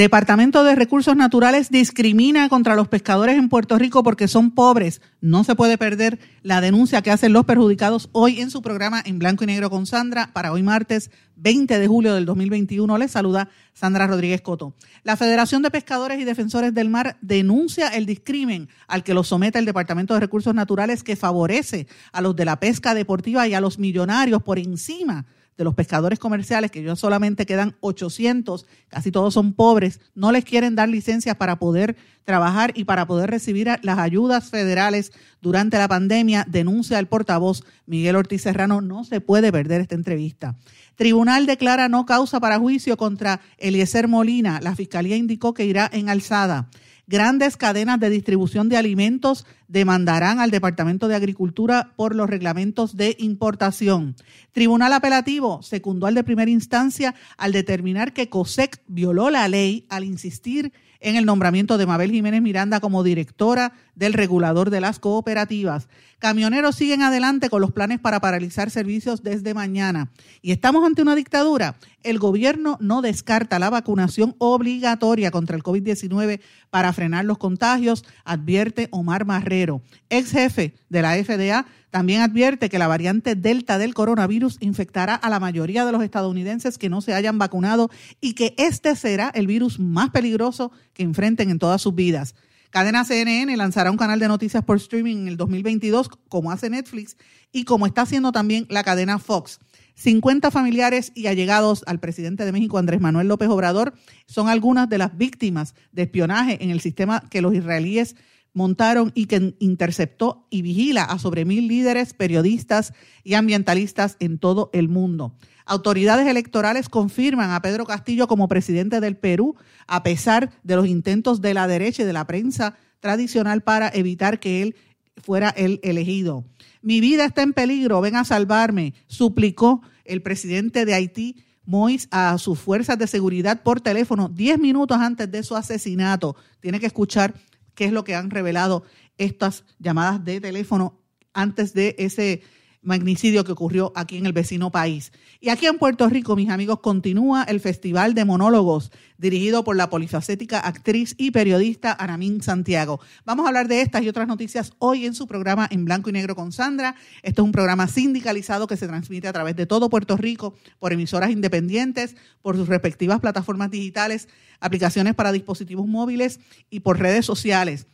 Departamento de Recursos Naturales discrimina contra los pescadores en Puerto Rico porque son pobres. No se puede perder la denuncia que hacen los perjudicados hoy en su programa en blanco y negro con Sandra para hoy martes 20 de julio del 2021. Les saluda Sandra Rodríguez Coto. La Federación de Pescadores y Defensores del Mar denuncia el discrimen al que los somete el Departamento de Recursos Naturales que favorece a los de la pesca deportiva y a los millonarios por encima de los pescadores comerciales, que ya solamente quedan 800, casi todos son pobres, no les quieren dar licencias para poder trabajar y para poder recibir las ayudas federales durante la pandemia, denuncia el portavoz Miguel Ortiz Serrano. No se puede perder esta entrevista. Tribunal declara no causa para juicio contra Eliezer Molina. La fiscalía indicó que irá en alzada. Grandes cadenas de distribución de alimentos demandarán al Departamento de Agricultura por los reglamentos de importación. Tribunal Apelativo secundó al de primera instancia al determinar que COSEC violó la ley al insistir en el nombramiento de Mabel Jiménez Miranda como directora del regulador de las cooperativas. Camioneros siguen adelante con los planes para paralizar servicios desde mañana. Y estamos ante una dictadura. El gobierno no descarta la vacunación obligatoria contra el COVID-19 para frenar los contagios, advierte Omar Marrero, ex jefe de la FDA. También advierte que la variante Delta del coronavirus infectará a la mayoría de los estadounidenses que no se hayan vacunado y que este será el virus más peligroso que enfrenten en todas sus vidas. Cadena CNN lanzará un canal de noticias por streaming en el 2022, como hace Netflix y como está haciendo también la cadena Fox. 50 familiares y allegados al presidente de México, Andrés Manuel López Obrador, son algunas de las víctimas de espionaje en el sistema que los israelíes montaron y que interceptó y vigila a sobre mil líderes, periodistas y ambientalistas en todo el mundo. Autoridades electorales confirman a Pedro Castillo como presidente del Perú, a pesar de los intentos de la derecha y de la prensa tradicional para evitar que él fuera el elegido. Mi vida está en peligro, ven a salvarme, suplicó el presidente de Haití, Mois, a sus fuerzas de seguridad por teléfono diez minutos antes de su asesinato. Tiene que escuchar qué es lo que han revelado estas llamadas de teléfono antes de ese magnicidio que ocurrió aquí en el vecino país. Y aquí en Puerto Rico, mis amigos, continúa el Festival de Monólogos, dirigido por la polifacética actriz y periodista Anamín Santiago. Vamos a hablar de estas y otras noticias hoy en su programa En Blanco y Negro con Sandra. Esto es un programa sindicalizado que se transmite a través de todo Puerto Rico por emisoras independientes, por sus respectivas plataformas digitales, aplicaciones para dispositivos móviles y por redes sociales.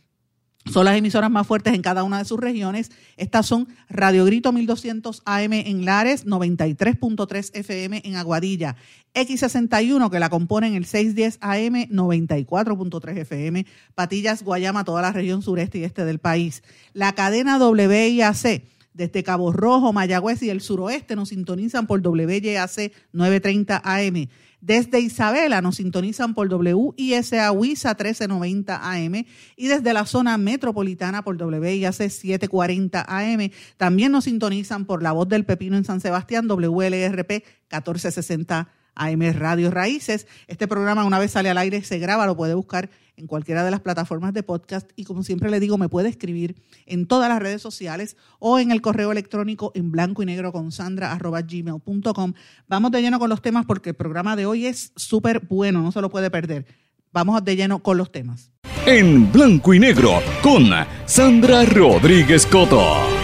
Son las emisoras más fuertes en cada una de sus regiones. Estas son Radio Grito 1200 AM en Lares, 93.3 FM en Aguadilla, X61 que la componen el 610 AM, 94.3 FM, Patillas, Guayama, toda la región sureste y este del país. La cadena WIAC desde Cabo Rojo, Mayagüez y el suroeste nos sintonizan por WYAC 930 AM. Desde Isabela nos sintonizan por WISA WISA 1390 AM y desde la zona metropolitana por WIAC 740 AM. También nos sintonizan por La Voz del Pepino en San Sebastián, WLRP 1460 AM Radio Raíces. Este programa una vez sale al aire se graba, lo puede buscar en cualquiera de las plataformas de podcast y como siempre le digo, me puede escribir en todas las redes sociales o en el correo electrónico en blanco y negro con sandra arroba gmail.com. Vamos de lleno con los temas porque el programa de hoy es súper bueno, no se lo puede perder. Vamos de lleno con los temas. En blanco y negro con Sandra Rodríguez Coto.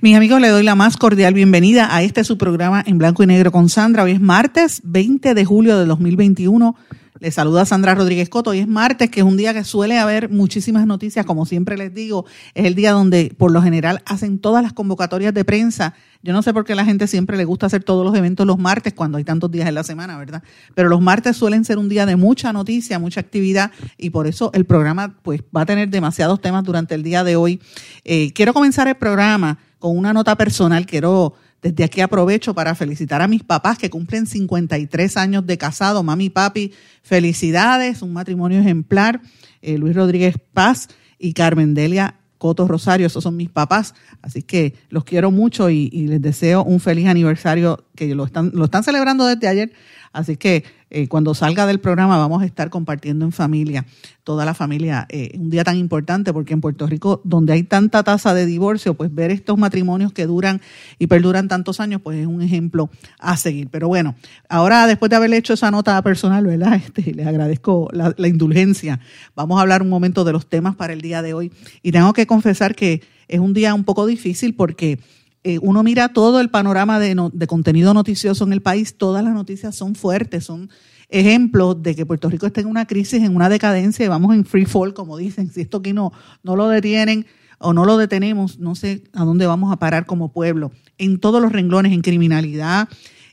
Mis amigos, le doy la más cordial bienvenida a este su programa en blanco y negro con Sandra. Hoy es martes 20 de julio de 2021. Les saluda Sandra Rodríguez Coto. Hoy es martes, que es un día que suele haber muchísimas noticias. Como siempre les digo, es el día donde por lo general hacen todas las convocatorias de prensa. Yo no sé por qué a la gente siempre le gusta hacer todos los eventos los martes cuando hay tantos días en la semana, ¿verdad? Pero los martes suelen ser un día de mucha noticia, mucha actividad y por eso el programa pues va a tener demasiados temas durante el día de hoy. Eh, quiero comenzar el programa con una nota personal. Quiero Desde aquí aprovecho para felicitar a mis papás que cumplen 53 años de casado. Mami y papi, felicidades, un matrimonio ejemplar. Eh, Luis Rodríguez Paz y Carmen Delia Coto Rosario, esos son mis papás, así que los quiero mucho y, y, les deseo un feliz aniversario que lo están, lo están celebrando desde ayer, así que eh, cuando salga del programa vamos a estar compartiendo en familia, toda la familia, eh, un día tan importante porque en Puerto Rico, donde hay tanta tasa de divorcio, pues ver estos matrimonios que duran y perduran tantos años, pues es un ejemplo a seguir. Pero bueno, ahora después de haberle hecho esa nota personal, ¿verdad? Este, les agradezco la, la indulgencia. Vamos a hablar un momento de los temas para el día de hoy y tengo que confesar que es un día un poco difícil porque eh, uno mira todo el panorama de, no, de, contenido noticioso en el país, todas las noticias son fuertes, son ejemplos de que Puerto Rico está en una crisis, en una decadencia y vamos en free fall, como dicen. Si esto aquí no, no lo detienen o no lo detenemos, no sé a dónde vamos a parar como pueblo. En todos los renglones, en criminalidad,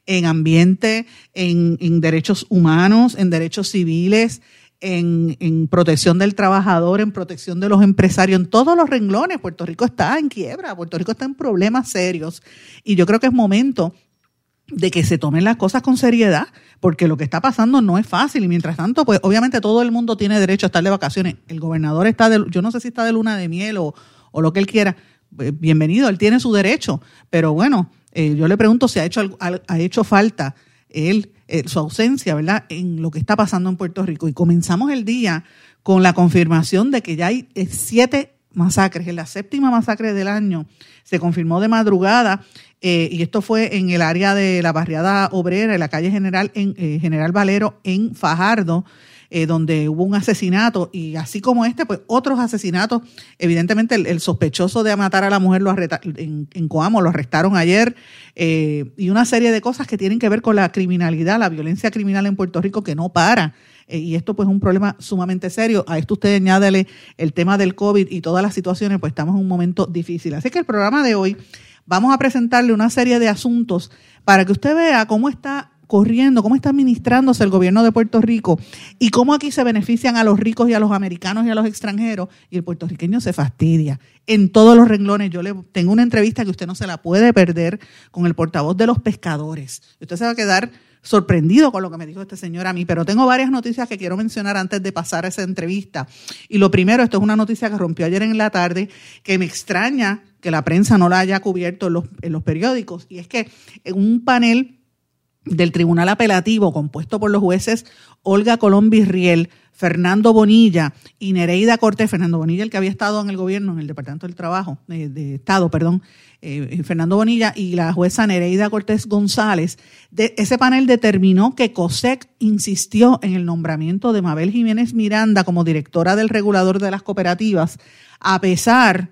en ambiente, en, en derechos humanos, en derechos civiles, en, en, protección del trabajador, en protección de los empresarios, en todos los renglones. Puerto Rico está en quiebra, Puerto Rico está en problemas serios. Y yo creo que es momento de que se tomen las cosas con seriedad, porque lo que está pasando no es fácil. Y mientras tanto, pues obviamente todo el mundo tiene derecho a estar de vacaciones. El gobernador está de, yo no sé si está de luna de miel o, o lo que él quiera. Bienvenido, él tiene su derecho. Pero bueno, eh, yo le pregunto si ha hecho, ha hecho falta él eh, su ausencia, ¿verdad?, en lo que está pasando en Puerto Rico. Y comenzamos el día con la confirmación de que ya hay eh, siete masacres, en la séptima masacre del año. Se confirmó de madrugada eh, y esto fue en el área de la barriada obrera, en la calle General, en, General Valero, en Fajardo. Eh, donde hubo un asesinato y así como este, pues otros asesinatos. Evidentemente el, sospechoso de matar a la mujer lo arreta, en, en, Coamo lo arrestaron ayer eh, y una serie de cosas que tienen que ver con la criminalidad, la violencia criminal en Puerto Rico que no para. Eh, y esto pues es un problema sumamente serio. A esto usted añádele el tema del COVID y todas las situaciones, pues estamos en un momento difícil. Así que el programa de hoy vamos a presentarle una serie de asuntos para que usted vea cómo está corriendo, cómo está administrándose el gobierno de Puerto Rico y cómo aquí se benefician a los ricos y a los americanos y a los extranjeros y el puertorriqueño se fastidia en todos los renglones. Yo le tengo una entrevista que usted no se la puede perder con el portavoz de los pescadores. Usted se va a quedar sorprendido con lo que me dijo este señor a mí, pero tengo varias noticias que quiero mencionar antes de pasar a esa entrevista. Y lo primero, esto es una noticia que rompió ayer en la tarde, que me extraña que la prensa no la haya cubierto en los, en los periódicos, y es que en un panel del Tribunal Apelativo compuesto por los jueces Olga Colón Virriel, Fernando Bonilla y Nereida Cortés, Fernando Bonilla, el que había estado en el gobierno, en el Departamento del Trabajo, de, de Estado, perdón, eh, Fernando Bonilla y la jueza Nereida Cortés González, ese panel determinó que COSEC insistió en el nombramiento de Mabel Jiménez Miranda como directora del regulador de las cooperativas, a pesar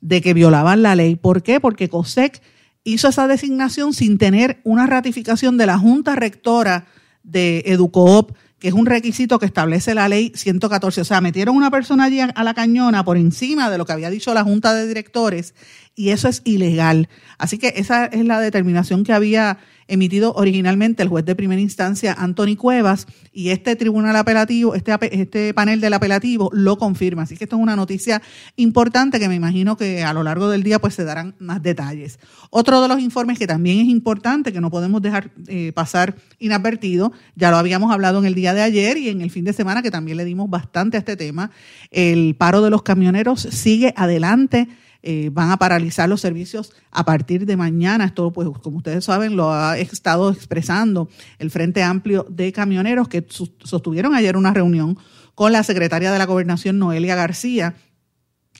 de que violaban la ley. ¿Por qué? Porque COSEC hizo esa designación sin tener una ratificación de la Junta Rectora de Educoop, que es un requisito que establece la ley 114. O sea, metieron una persona allí a la cañona por encima de lo que había dicho la Junta de Directores y eso es ilegal. Así que esa es la determinación que había emitido originalmente el juez de primera instancia, Anthony Cuevas, y este tribunal apelativo, este, este panel del apelativo lo confirma. Así que esto es una noticia importante que me imagino que a lo largo del día pues se darán más detalles. Otro de los informes que también es importante, que no podemos dejar eh, pasar inadvertido, ya lo habíamos hablado en el día de ayer y en el fin de semana que también le dimos bastante a este tema, el paro de los camioneros sigue adelante eh, van a paralizar los servicios a partir de mañana. Esto, pues, como ustedes saben, lo ha estado expresando el Frente Amplio de Camioneros, que sostuvieron ayer una reunión con la secretaria de la Gobernación, Noelia García,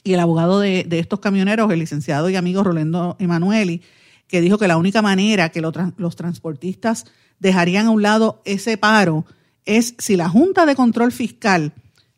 y el abogado de, estos camioneros, el licenciado y amigo Rolando Emanueli, que dijo que la única manera que lo, los transportistas dejarían a un lado ese paro es si la Junta de Control Fiscal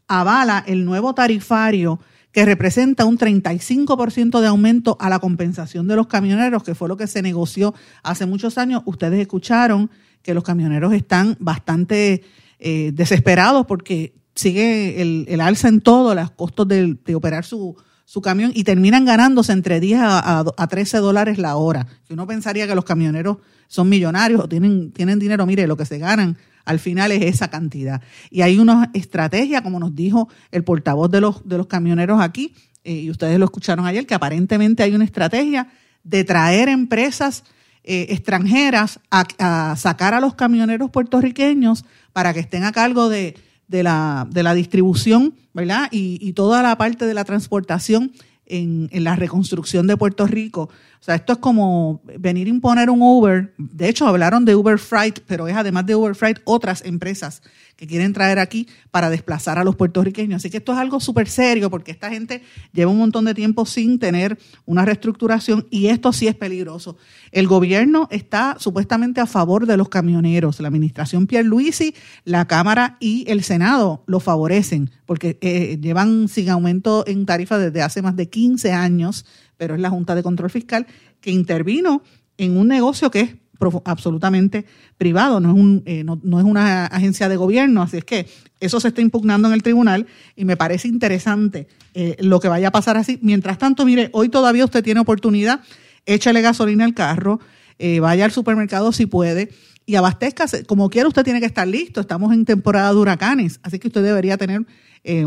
avala el nuevo tarifario que representa un 35% de aumento a la compensación de los camioneros, que fue lo que se negoció hace muchos años. Ustedes escucharon que los camioneros están bastante eh, desesperados porque sigue el, alza en todo, los costos de operar su, su camión y terminan ganándose entre 10 a, a, a, 13 dólares la hora. Que uno pensaría que los camioneros son millonarios o tienen, tienen dinero, mire, lo que se ganan al final es esa cantidad. Y hay una estrategia, como nos dijo el portavoz de los, de los camioneros aquí, eh, y ustedes lo escucharon ayer, que aparentemente hay una estrategia de traer empresas eh, extranjeras a, sacar a los camioneros puertorriqueños para que estén a cargo de, la, de la, distribución, ¿verdad? Y, y, toda la parte de la transportación en, en, la reconstrucción de Puerto Rico. O sea, esto es como venir a imponer un Uber. De hecho, hablaron de Uber Freight, pero es además de Uber Freight otras empresas que quieren traer aquí para desplazar a los puertorriqueños. Así que esto es algo súper serio porque esta gente lleva un montón de tiempo sin tener una reestructuración y esto sí es peligroso. El gobierno está supuestamente a favor de los camioneros. La administración Pierluisi, la Cámara y el Senado lo favorecen porque eh, llevan sin aumento en tarifa desde hace más de 15 años, pero es la Junta de Control Fiscal que intervino en un negocio que es absolutamente privado, no es, un, eh, no, es una agencia de gobierno, así es que eso se está impugnando en el tribunal y me parece interesante eh, lo que vaya a pasar así. Mientras tanto, mire, hoy todavía usted tiene oportunidad, échale gasolina al carro, eh, vaya al supermercado si puede y abastezca, como quiera usted tiene que estar listo, estamos en temporada de huracanes, así que usted debería tener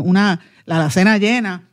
una, la alacena llena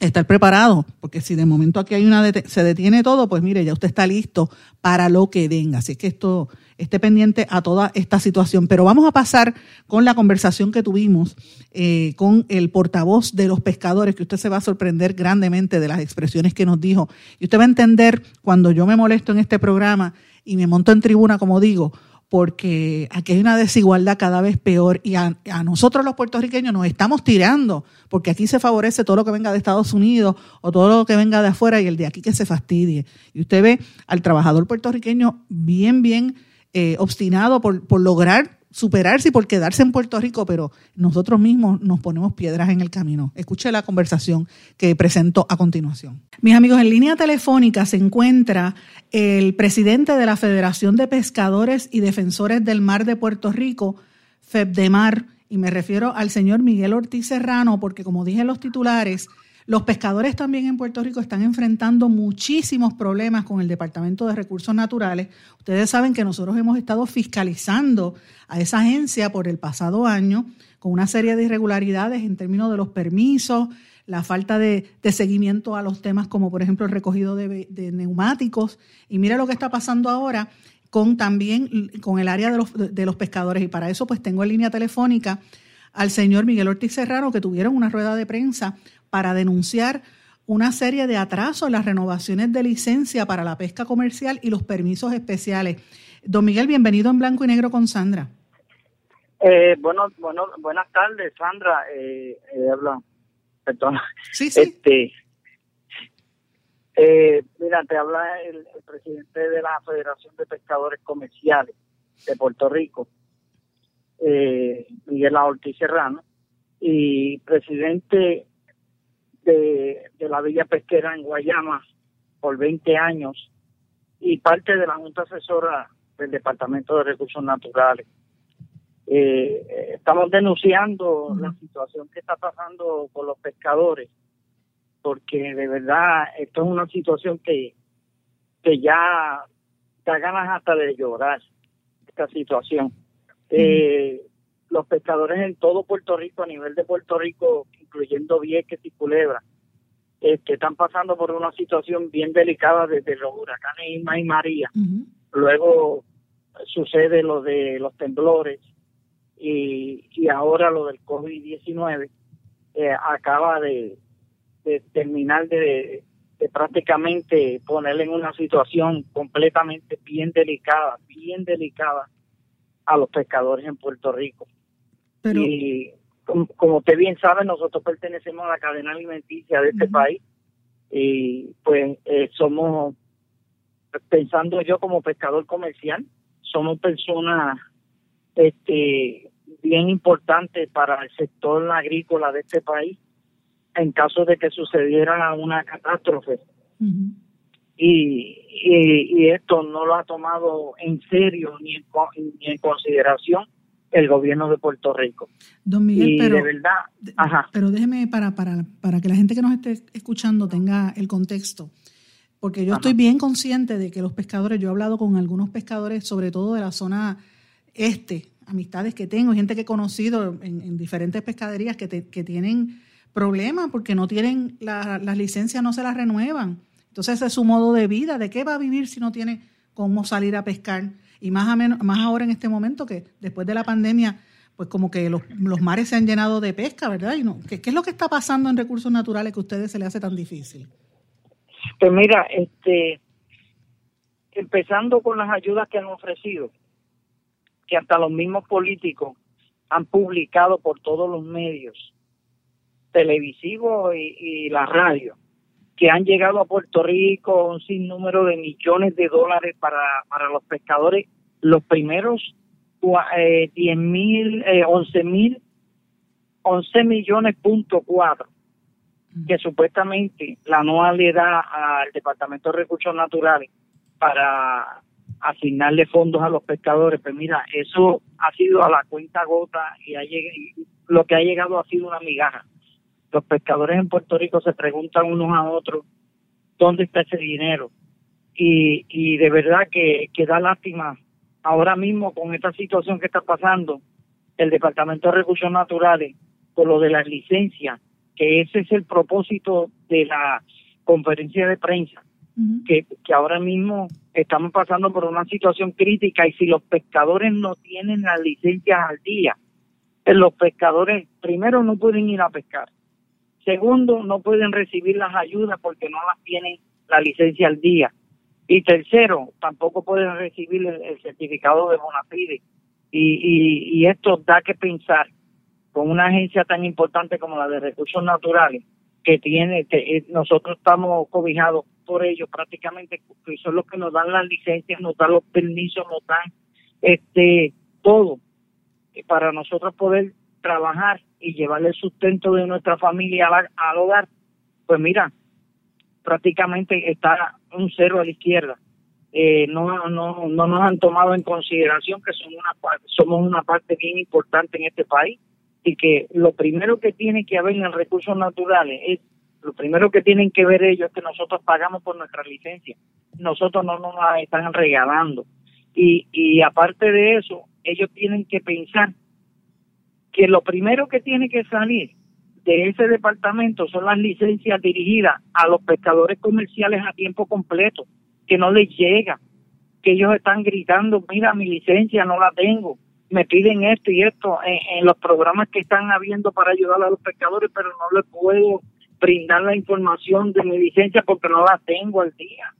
estar preparado, porque si de momento aquí hay una se detiene todo, pues mire, ya usted está listo para lo que venga. Así que esto esté pendiente a toda esta situación. Pero vamos a pasar con la conversación que tuvimos eh, con el portavoz de los pescadores, que usted se va a sorprender grandemente de las expresiones que nos dijo. Y usted va a entender cuando yo me molesto en este programa y me monto en tribuna, como digo, porque aquí hay una desigualdad cada vez peor y a, nosotros los puertorriqueños nos estamos tirando, porque aquí se favorece todo lo que venga de Estados Unidos o todo lo que venga de afuera y el de aquí que se fastidie. Y usted ve al trabajador puertorriqueño bien, bien eh, obstinado por, por lograr superarse y por quedarse en Puerto Rico, pero nosotros mismos nos ponemos piedras en el camino. Escuche la conversación que presento a continuación. Mis amigos, en línea telefónica se encuentra el presidente de la Federación de Pescadores y Defensores del Mar de Puerto Rico, FEBDEMAR, y me refiero al señor Miguel Ortiz Serrano, porque como dije en los titulares, los pescadores también en Puerto Rico están enfrentando muchísimos problemas con el Departamento de Recursos Naturales. Ustedes saben que nosotros hemos estado fiscalizando a esa agencia por el pasado año con una serie de irregularidades en términos de los permisos, la falta de, seguimiento a los temas como por ejemplo el recogido de, neumáticos. Y mira lo que está pasando ahora con también con el área de los, de los pescadores. Y para eso pues tengo en línea telefónica al señor Miguel Ortiz Serrano, que tuvieron una rueda de prensa para denunciar una serie de atrasos en las renovaciones de licencia para la pesca comercial y los permisos especiales. Don Miguel, bienvenido en Blanco y Negro con Sandra. Eh, bueno, bueno, buenas tardes, Sandra. Eh, eh habla, perdón. Sí, sí. Este, eh, mira, te habla el, presidente de la Federación de Pescadores Comerciales de Puerto Rico, eh, Miguel Ortiz Serrano, y presidente de, la Villa Pesquera en Guayama por 20 años y parte de la Junta Asesora del Departamento de Recursos Naturales. Eh, estamos denunciando la situación que está pasando con los pescadores, porque de verdad esto es una situación que, que ya da ganas hasta de llorar, esta situación. Eh, los pescadores en todo Puerto Rico, a nivel de Puerto Rico, incluyendo Vieques y Culebra, que están pasando por una situación bien delicada desde los huracanes Irma y María. Luego sucede lo de los temblores y, y ahora lo del COVID-19 eh, acaba de, de terminar de, de, prácticamente ponerle en una situación completamente bien delicada, bien delicada a los pescadores en Puerto Rico. Y como, usted bien sabe, nosotros pertenecemos a la cadena alimenticia de este país y pues eh, somos, pensando yo como pescador comercial, somos personas este bien importantes para el sector agrícola de este país en caso de que sucediera una catástrofe. y, y, esto no lo ha tomado en serio ni ni en consideración el gobierno de Puerto Rico. Don Miguel, y pero, de verdad, ajá. pero déjeme para, para, para que la gente que nos esté escuchando tenga el contexto, porque yo estoy bien consciente de que los pescadores, yo he hablado con algunos pescadores, sobre todo de la zona este, amistades que tengo, gente que he conocido en, diferentes pescaderías que, que tienen problemas porque no tienen las licencias, no se las renuevan. Entonces ese es su modo de vida. ¿De qué va a vivir si no tiene cómo salir a pescar y más, a menos, más ahora en este momento que después de la pandemia, pues como que los, mares se han llenado de pesca, ¿verdad? Y no, ¿qué, es lo que está pasando en recursos naturales que a ustedes se les hace tan difícil? Pues mira, este, empezando con las ayudas que han ofrecido, que hasta los mismos políticos han publicado por todos los medios televisivos y, la radio, que han llegado a Puerto Rico un sinnúmero de millones de dólares para, para los pescadores, los primeros eh, 10 mil, eh, 11 mil, 11 millones punto cuatro, que supuestamente la NOA le da al Departamento de Recursos Naturales para asignarle fondos a los pescadores, pues mira, eso ha sido a la cuenta gota y, ha lo que ha llegado ha sido una migaja. Los pescadores en Puerto Rico se preguntan unos a otros dónde está ese dinero y, y de verdad que, que da lástima ahora mismo con esta situación que está pasando el Departamento de Recursos Naturales con lo de las licencias, que ese es el propósito de la conferencia de prensa, que, que ahora mismo estamos pasando por una situación crítica y si los pescadores no tienen las licencias al día, pues los pescadores primero no pueden ir a pescar, segundo no pueden recibir las ayudas porque no las tienen la licencia al día. Y tercero tampoco pueden recibir el, certificado de bona fide y, y, esto da que pensar con una agencia tan importante como la de recursos naturales que tiene que eh, nosotros estamos cobijados por ellos prácticamente, que son los que nos dan las licencias, nos dan los permisos, nos dan este todo para nosotros poder trabajar y llevarle el sustento de nuestra familia al, hogar, pues mira, prácticamente está un cero a la izquierda. Eh, no, no, no nos han tomado en consideración que somos una, somos una parte bien importante en este país y que lo primero que tiene que haber en recursos naturales es lo primero que tienen que ver ellos es que nosotros pagamos por nuestra licencia. Nosotros no nos la están regalando. Y, y aparte de eso, ellos tienen que pensar que lo primero que tiene que salir de ese departamento son las licencias dirigidas a los pescadores comerciales a tiempo completo, que no les llega, que ellos están gritando, mira, mi licencia no la tengo, me piden esto y esto en, los programas que están habiendo para ayudar a los pescadores, pero no les puedo brindar la información de mi licencia porque no la tengo al día.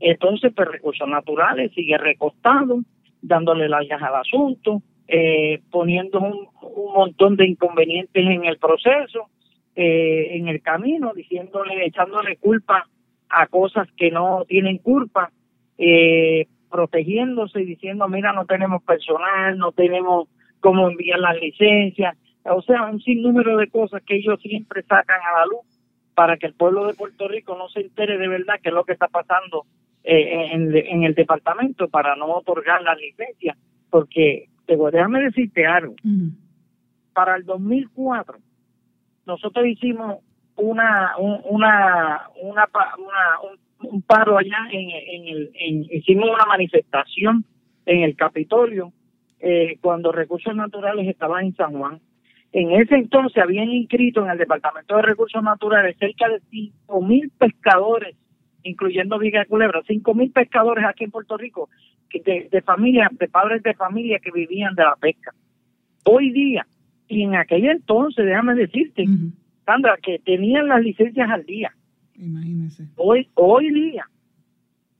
Entonces, pues Recursos Naturales sigue recostado, dándole layas al asunto, eh, poniendo un, montón de inconvenientes en el proceso, eh, en el camino, diciéndole, echándole culpa a cosas que no tienen culpa, eh, protegiéndose y diciendo, mira, no tenemos personal, no tenemos cómo enviar las licencias, o sea, un sinnúmero de cosas que ellos siempre sacan a la luz para que el pueblo de Puerto Rico no se entere de verdad qué es lo que está pasando eh, en, el departamento para no otorgar la licencia, porque te voy, déjame decirte algo. Para el 2004 nosotros hicimos una una una, un, paro allá en, en el hicimos una manifestación en el Capitolio eh, cuando Recursos Naturales estaban en San Juan en ese entonces habían inscrito en el Departamento de Recursos Naturales cerca de cinco mil pescadores, incluyendo Viga Culebra, cinco mil pescadores aquí en Puerto Rico, de, de familias, de padres de familia que vivían de la pesca. Hoy día, y en aquel entonces, déjame decirte, Sandra, que tenían las licencias al día. Imagínese. Hoy, hoy día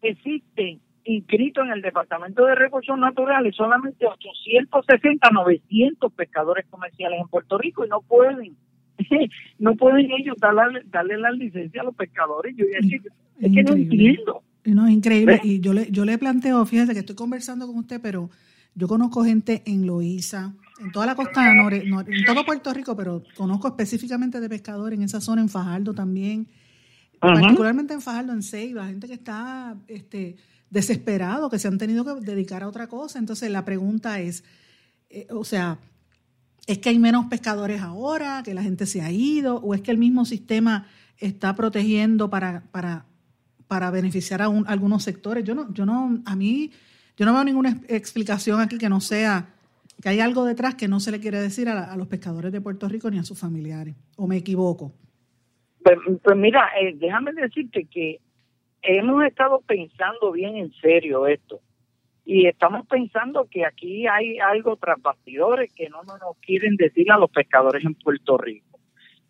existen inscrito en el Departamento de Recursos Naturales solamente 860, 900 pescadores comerciales en Puerto Rico y no pueden, no pueden ellos darle, darle la licencia a los pescadores. Yo es, que no entiendo. No, es increíble. Y yo le, yo le planteo, fíjese que estoy conversando con usted, pero yo conozco gente en Loíza, en toda la costa norte, en todo Puerto Rico, pero conozco específicamente de pescadores en esa zona, en Fajardo también, particularmente en Fajardo, en Ceiba, gente que está este, desesperados, que se han tenido que dedicar a otra cosa. Entonces la pregunta es, eh, o sea, ¿es que hay menos pescadores ahora, que la gente se ha ido, o es que el mismo sistema está protegiendo para, para, para beneficiar a, algunos sectores? Yo no, yo no, a mí, yo no veo ninguna explicación aquí que no sea que hay algo detrás que no se le quiere decir a, los pescadores de Puerto Rico ni a sus familiares, o me equivoco. Pues, pues mira, eh, déjame decirte que hemos estado pensando bien en serio esto y estamos pensando que aquí hay algo tras bastidores que no nos quieren decir a los pescadores en Puerto Rico.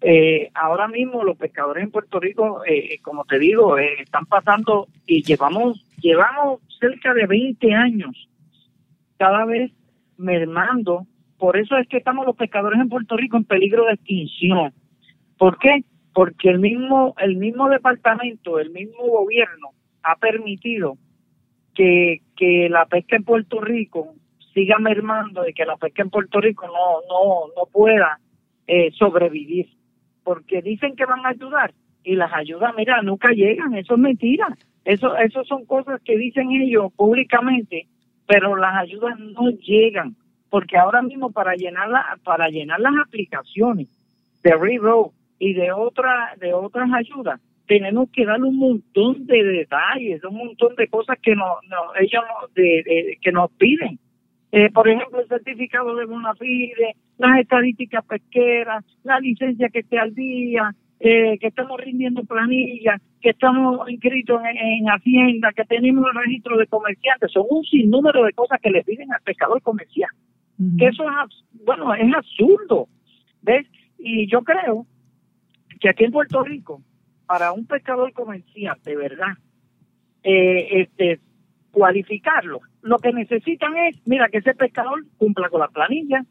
Eh, ahora mismo los pescadores en Puerto Rico, eh, como te digo, eh, están pasando y llevamos llevamos cerca de 20 años cada vez mermando. Por eso es que estamos los pescadores en Puerto Rico en peligro de extinción. ¿Por qué? Porque el mismo el mismo departamento, el mismo gobierno ha permitido que, que la pesca en Puerto Rico siga mermando y que la pesca en Puerto Rico no, no, no pueda eh, sobrevivir. Porque dicen que van a ayudar y las ayudas, mira, nunca llegan, eso es mentira. Eso, eso son cosas que dicen ellos públicamente, pero las ayudas no llegan. Porque ahora mismo para llenar, la, para llenar las aplicaciones de Reroad y de, otra, de otras ayudas, tenemos que dar un montón de detalles, un montón de cosas que no, ellos de, que nos piden. Eh, por ejemplo, el certificado de bona fide, las estadísticas pesqueras, la licencia que esté al día, eh, que estamos rindiendo planillas, que estamos inscritos en, Hacienda, que tenemos el registro de comerciantes. Son un sinnúmero de cosas que le piden al pescador comercial. Que eso es, bueno, es absurdo. ¿Ves? Y yo creo que aquí en Puerto Rico para un pescador comercial, de verdad, eh, este, cualificarlo, lo que necesitan es, mira, que ese pescador cumpla con la planilla,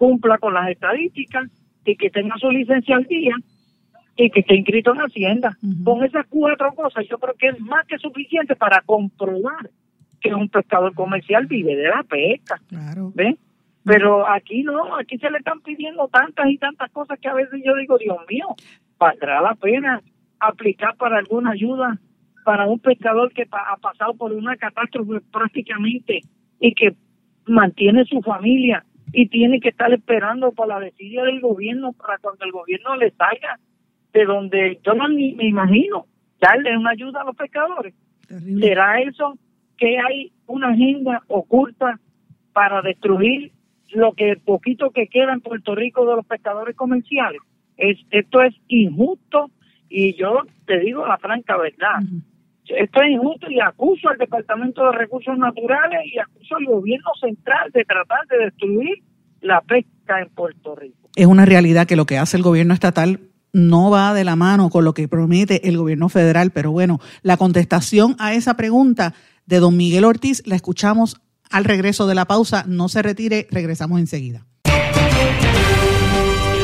cumpla con las estadísticas y que tenga su licencia al día y que esté inscrito en Hacienda. Con esas cuatro cosas yo creo que es más que suficiente para comprobar que un pescador comercial vive de la pesca. Claro. ¿Ves? Pero aquí no, aquí se le están pidiendo tantas y tantas cosas que a veces yo digo, Dios mío, valdrá la pena aplicar para alguna ayuda para un pescador que ha pasado por una catástrofe prácticamente y que mantiene su familia y tiene que estar esperando por la decisión del gobierno para cuando el gobierno le salga de donde yo no ni me imagino darle una ayuda a los pescadores. ¿Será eso que hay una agenda oculta para destruir lo que poquito que queda en Puerto Rico de los pescadores comerciales? Es, esto es injusto y yo te digo la franca verdad. Esto es injusto y acuso al Departamento de Recursos Naturales y acuso al gobierno central de tratar de destruir la pesca en Puerto Rico. Es una realidad que lo que hace el gobierno estatal no va de la mano con lo que promete el gobierno federal, pero bueno, la contestación a esa pregunta de don Miguel Ortiz la escuchamos al regreso de la pausa. No se retire, regresamos enseguida.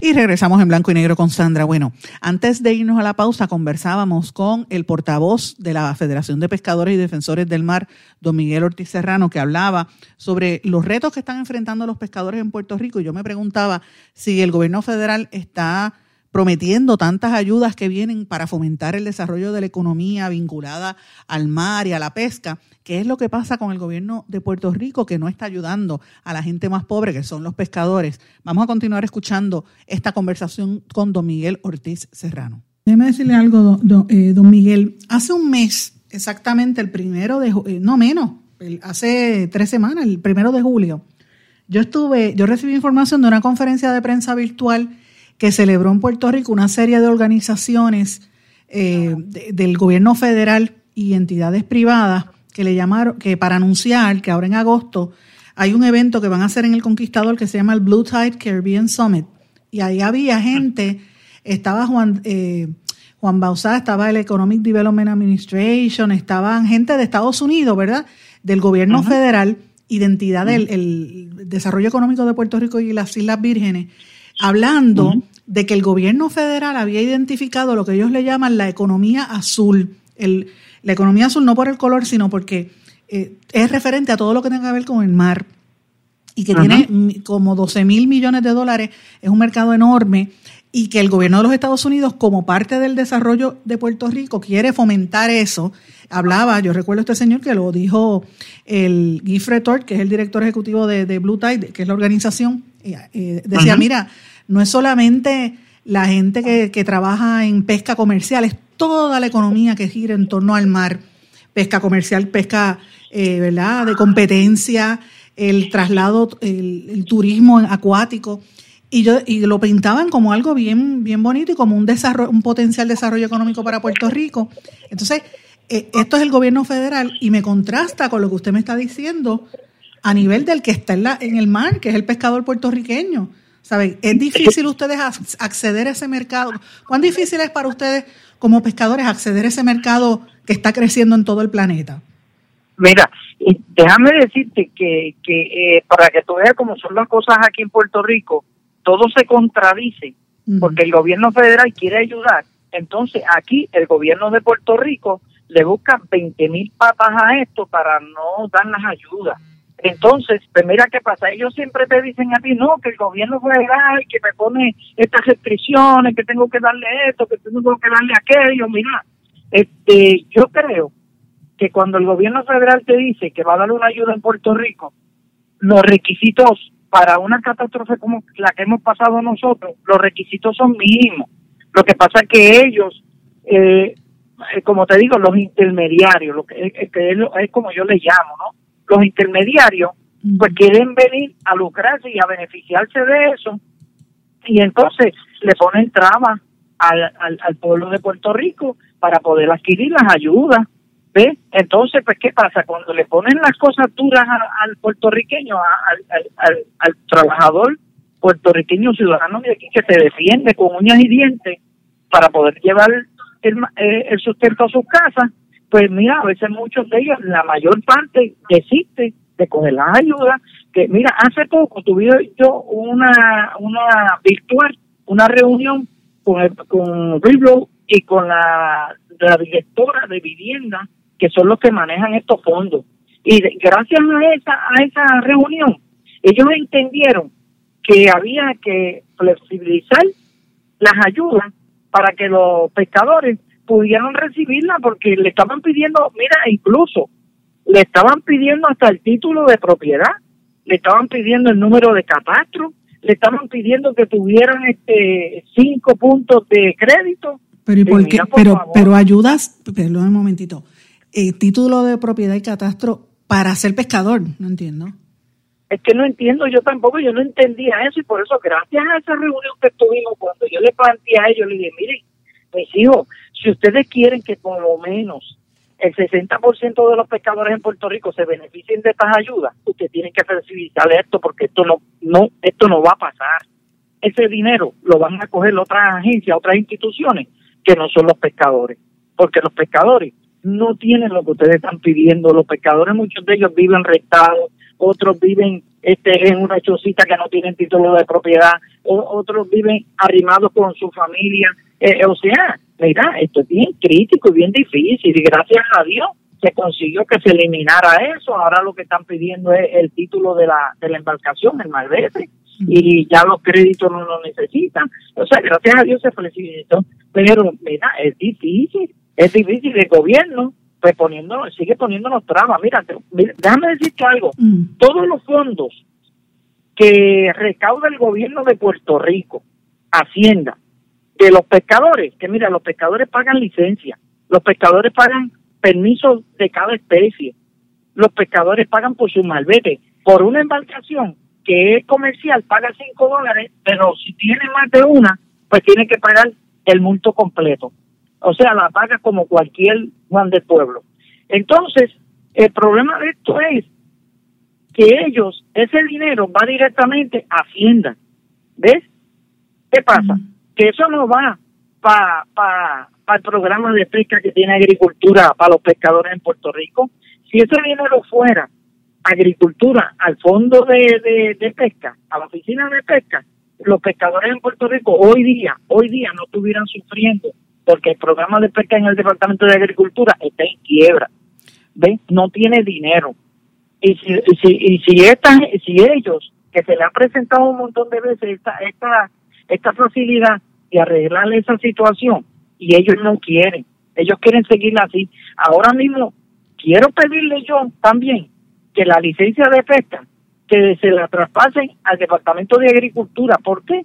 Y regresamos en blanco y negro con Sandra. Bueno, antes de irnos a la pausa, conversábamos con el portavoz de la Federación de Pescadores y Defensores del Mar, don Miguel Ortiz Serrano, que hablaba sobre los retos que están enfrentando los pescadores en Puerto Rico. Y yo me preguntaba si el gobierno federal está prometiendo tantas ayudas que vienen para fomentar el desarrollo de la economía vinculada al mar y a la pesca, ¿qué es lo que pasa con el gobierno de Puerto Rico que no está ayudando a la gente más pobre, que son los pescadores? Vamos a continuar escuchando esta conversación con don Miguel Ortiz Serrano. Déjeme decirle algo, eh, don, Miguel. Hace un mes, exactamente el primero de, eh, no menos, hace tres semanas, el primero de julio, yo estuve, yo recibí información de una conferencia de prensa virtual que celebró en Puerto Rico una serie de organizaciones eh, del gobierno federal y entidades privadas que le llamaron, que para anunciar que ahora en agosto hay un evento que van a hacer en el Conquistador que se llama el Blue Tide Caribbean Summit. Y ahí había gente, estaba Juan, eh, Juan Bausá, estaba el Economic Development Administration, estaban gente de Estados Unidos, ¿verdad? Del gobierno federal y de entidad del desarrollo económico de Puerto Rico y las Islas Vírgenes hablando de que el gobierno federal había identificado lo que ellos le llaman la economía azul. El, la economía azul no por el color, sino porque eh, es referente a todo lo que tenga que ver con el mar y que tiene como 12 mil millones de dólares, es un mercado enorme y que el gobierno de los Estados Unidos, como parte del desarrollo de Puerto Rico, quiere fomentar eso. Hablaba, yo recuerdo a este señor que lo dijo el Guy Tort, que es el director ejecutivo de, Blue Tide, que es la organización, eh, decía, mira, no es solamente la gente que, que trabaja en pesca comercial, es toda la economía que gira en torno al mar, pesca comercial, pesca, eh, ¿verdad?, de competencia, el traslado, el, turismo acuático. Y, yo, y lo pintaban como algo bien, bien bonito y como un, desarrollo, un potencial desarrollo económico para Puerto Rico. Entonces, eh, esto es el gobierno federal y me contrasta con lo que usted me está diciendo a nivel del que está en, la, en el mar, que es el pescador puertorriqueño. ¿Saben? Es difícil ustedes acceder a ese mercado. ¿Cuán difícil es para ustedes como pescadores acceder a ese mercado que está creciendo en todo el planeta? Mira, déjame decirte que, que eh, para que tú veas cómo son las cosas aquí en Puerto Rico, todo se contradice, porque el gobierno federal quiere ayudar. Entonces aquí el gobierno de Puerto Rico le busca 20 mil papas a esto para no dar las ayudas. Entonces, pues mira qué pasa, ellos siempre te dicen a ti, no, que el gobierno federal, que me pone estas restricciones, que tengo que darle esto, que tengo que darle aquello, mira, este, yo creo que cuando el gobierno federal te dice que va a dar una ayuda en Puerto Rico, los requisitos para una catástrofe como la que hemos pasado nosotros, los requisitos son mínimos. Lo que pasa es que ellos, eh, eh como te digo, los intermediarios, lo que, es, como yo les llamo, ¿no? Los intermediarios, pues quieren venir a lucrarse y a beneficiarse de eso, y entonces le ponen trabas al, al, al pueblo de Puerto Rico para poder adquirir las ayudas entonces, pues, ¿qué pasa? Cuando le ponen las cosas duras al puertorriqueño, al, trabajador puertorriqueño ciudadano de aquí que se defiende con uñas y dientes para poder llevar el, eh, el sustento a sus casas, pues mira, a veces muchos de ellos, la mayor parte desiste de coger las ayudas, que mira, hace poco tuve yo una, una virtual, una reunión con, el, con y con la, la directora de vivienda que son los que manejan estos fondos. Y gracias a esa, a esa reunión, ellos entendieron que había que flexibilizar las ayudas para que los pescadores pudieran recibirla porque le estaban pidiendo, mira, incluso le estaban pidiendo hasta el título de propiedad, le estaban pidiendo el número de catastro, le estaban pidiendo que tuvieran este cinco puntos de crédito. Pero ¿y por qué? pero, pero ayudas, perdón un momentito, eh, título de propiedad y catastro para ser pescador, no entiendo. Es que no entiendo, yo tampoco, yo no entendía eso y por eso gracias a esa reunión que tuvimos, cuando yo le planteé a ellos, le dije, miren, mis hijos, si ustedes quieren que por lo menos el 60% de los pescadores en Puerto Rico se beneficien de estas ayudas, ustedes tienen que flexibilizar esto porque esto no, no, esto no va a pasar. Ese dinero lo van a coger otras agencias, otras instituciones que no son los pescadores, porque los pescadores no tienen lo que ustedes están pidiendo. Los pescadores, muchos de ellos viven restados, otros viven este en una chocita que no tienen título de propiedad, otros viven arrimados con su familia. Eh, o sea, mira, esto es bien crítico y bien difícil y gracias a Dios se consiguió que se eliminara eso. Ahora lo que están pidiendo es el título de la, de la embarcación, el malvete, y ya los créditos no lo necesitan. O sea, gracias a Dios se flexibilizó, pero mira, es difícil es difícil el gobierno pues poniendo, sigue poniéndonos trabas. Mira, déjame decirte algo. Mm. Todos los fondos que recauda el gobierno de Puerto Rico, Hacienda, de los pescadores, que mira, los pescadores pagan licencia, los pescadores pagan permisos de cada especie, los pescadores pagan por su malvete, por una embarcación que es comercial paga 5 dólares, pero si tiene más de una, pues tiene que pagar el multo completo. O sea, la paga como cualquier Juan del Pueblo. Entonces, el problema de esto es que ellos, ese dinero va directamente a Hacienda. ¿Ves? ¿Qué pasa? Que eso no va para pa, pa el programa de pesca que tiene agricultura para los pescadores en Puerto Rico. Si ese dinero fuera agricultura al fondo de, de pesca, a la oficina de pesca, los pescadores en Puerto Rico hoy día, hoy día no estuvieran sufriendo porque el programa de pesca en el Departamento de Agricultura está en quiebra. No tiene dinero. Y si, si, y si, si ellos, que se le ha presentado un montón de veces esta, esta, esta facilidad de arreglar esa situación, y ellos no quieren, Ellos quieren seguir así. Ahora mismo quiero pedirle yo también que la licencia de pesca que se la traspasen al Departamento de Agricultura. ¿Por qué?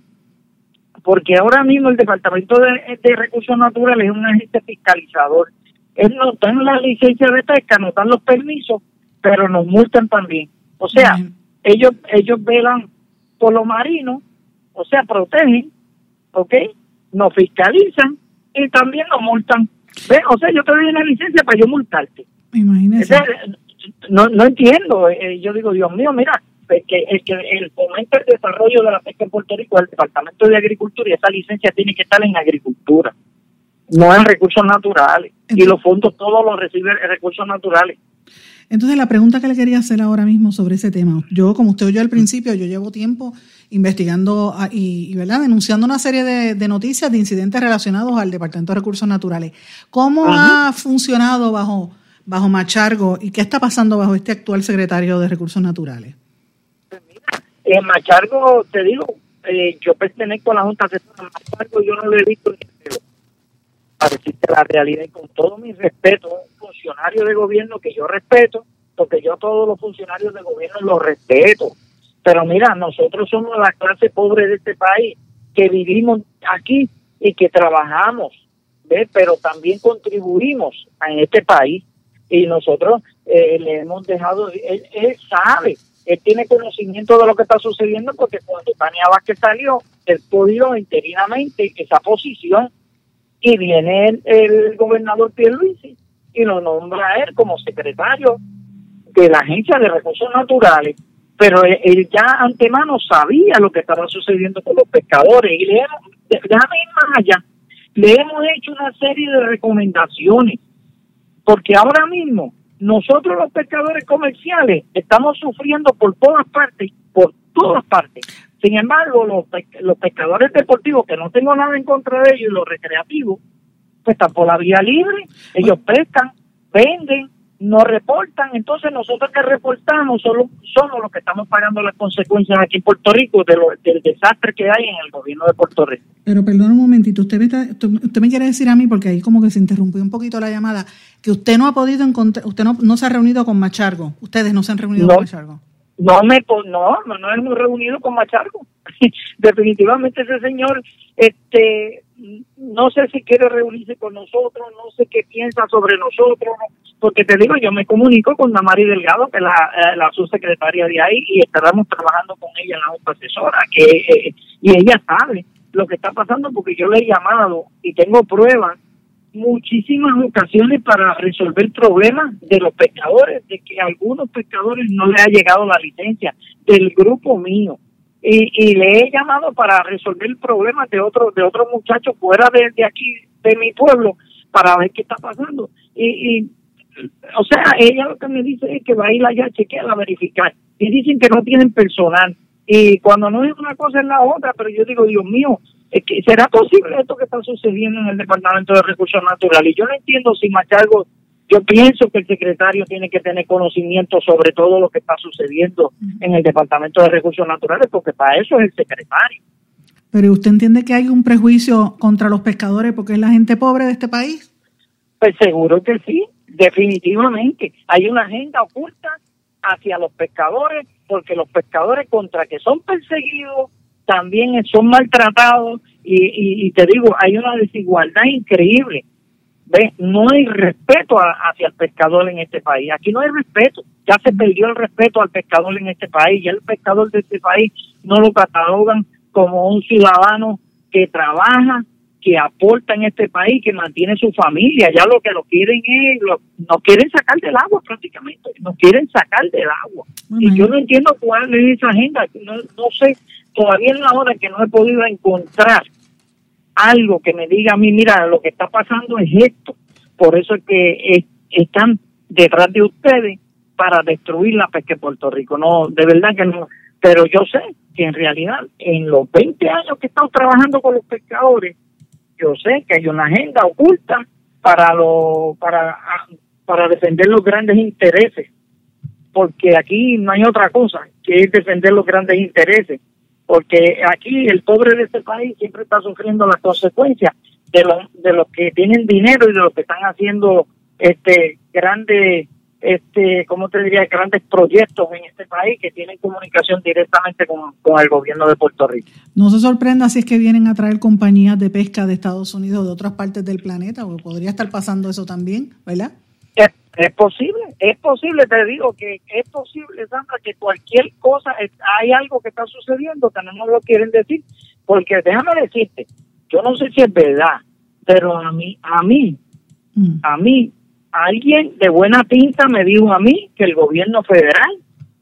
Porque ahora mismo el Departamento de, Recursos Naturales es un agente fiscalizador. Él no dan la licencia de pesca, no dan los permisos, pero nos multan también. O sea, ellos ellos velan por lo marino, o sea, protegen, ¿ok? Nos fiscalizan y también nos multan. O sea, yo te doy una licencia para yo multarte. Imagínese. no, no entiendo. Eh, yo digo, Dios mío, mira, que el que el fomento el desarrollo de la pesca en Puerto Rico es el Departamento de Agricultura y esa licencia tiene que estar en agricultura, no en recursos naturales. y los fondos todos los reciben en recursos naturales. Entonces, la pregunta que le quería hacer ahora mismo sobre ese tema, yo, como usted oyó al principio, yo llevo tiempo investigando ah, y, ¿verdad? denunciando una serie de, noticias de incidentes relacionados al Departamento de Recursos Naturales. ¿Cómo ha funcionado bajo, bajo Machargo y qué está pasando bajo este actual secretario de Recursos Naturales? En Machargo, te digo, eh, yo pertenezco a la Junta de Machargo, yo no lo he visto ni para decirte la realidad y con todo mi respeto, un funcionario de gobierno que yo respeto, porque yo a todos los funcionarios de gobierno los respeto. Pero mira, nosotros somos la clase pobre de este país, que vivimos aquí y que trabajamos, ¿ves? pero también contribuimos en este país. Y nosotros eh, le hemos dejado, él, sabe él tiene conocimiento de lo que está sucediendo porque cuando Tania Vázquez salió, él pudo interinamente esa posición y viene el, el gobernador Pierluisi y lo nombra a él como secretario de la Agencia de Recursos Naturales. Pero él, ya antemano sabía lo que estaba sucediendo con los pescadores y le hemos, déjame ir más allá, le hemos hecho una serie de recomendaciones porque ahora mismo nosotros los pescadores comerciales estamos sufriendo por todas partes, por todas partes. Sin embargo, los, los pescadores deportivos, que no tengo nada en contra de ellos, y los recreativos, pues están por la vía libre, ellos pescan, venden, no reportan, entonces nosotros que reportamos solo somos los que estamos pagando las consecuencias aquí en Puerto Rico de lo, del desastre que hay en el gobierno de Puerto Rico. Pero perdón un momentito, usted me, usted me quiere decir a mí, porque ahí como que se interrumpió un poquito la llamada, que usted no ha podido encontrar, usted no, no se ha reunido con Machargo, ustedes no se han reunido con Machargo. No, me, no, no nos hemos reunido con Machargo. Definitivamente ese señor, este, no sé si quiere reunirse con nosotros, no sé qué piensa sobre nosotros, porque te digo, yo me comunico con Damari Delgado, que es la, eh, la subsecretaria de ahí, y estaremos trabajando con ella en la junta asesora, que, eh, y ella sabe lo que está pasando porque yo le he llamado y tengo pruebas muchísimas ocasiones para resolver problemas de los pescadores, de que a algunos pescadores no le ha llegado la licencia del grupo mío. Y, y le he llamado para resolver problemas de otros de otros muchachos fuera de, aquí, de mi pueblo, para ver qué está pasando. Y, y, o sea, ella lo que me dice es que va a ir allá a chequear, a verificar. Y dicen que no tienen personal. Y cuando no es una cosa es la otra, pero yo digo, Dios mío, ¿será posible esto que está sucediendo en el Departamento de Recursos Naturales? Y yo no entiendo si Machargo, yo pienso que el secretario tiene que tener conocimiento sobre todo lo que está sucediendo en el Departamento de Recursos Naturales, porque para eso es el secretario. Pero ¿usted entiende que hay un prejuicio contra los pescadores porque es la gente pobre de este país? Pues seguro que sí, definitivamente. Hay una agenda oculta hacia los pescadores porque los pescadores contra que son perseguidos también son maltratados y, y, te digo, hay una desigualdad increíble. ¿Ves? No hay respeto hacia el pescador en este país. Aquí no hay respeto. Ya se perdió el respeto al pescador en este país. Ya el pescador de este país no lo catalogan como un ciudadano que trabaja, que aporta en este país, que mantiene su familia. Ya lo que lo quieren es, lo, no quieren sacar del agua prácticamente, no quieren sacar del agua. Y yo no entiendo cuál es esa agenda. No, no sé todavía en la hora que no he podido encontrar algo que me diga a mí, mira, lo que está pasando es esto. Por eso es que están detrás de ustedes para destruir la pesca de Puerto Rico. No, de verdad que no. Pero yo sé que en realidad, en los 20 años que he estado trabajando con los pescadores, yo sé que hay una agenda oculta para lo, para, para defender los grandes intereses. Porque aquí no hay otra cosa que defender los grandes intereses porque aquí el pobre de este país siempre está sufriendo las consecuencias de los de los que tienen dinero y de los que están haciendo este grandes este cómo te diría grandes proyectos en este país que tienen comunicación directamente con, con el gobierno de Puerto Rico. No se sorprenda si es que vienen a traer compañías de pesca de Estados Unidos de otras partes del planeta, porque podría estar pasando eso también, ¿verdad? Es, posible, es posible, te digo que es posible, Sandra, que cualquier cosa, hay algo que está sucediendo que no lo quieren decir, porque déjame decirte, yo no sé si es verdad, pero a mí, a mí, mm. a mí, alguien de buena tinta me dijo a mí que el gobierno federal,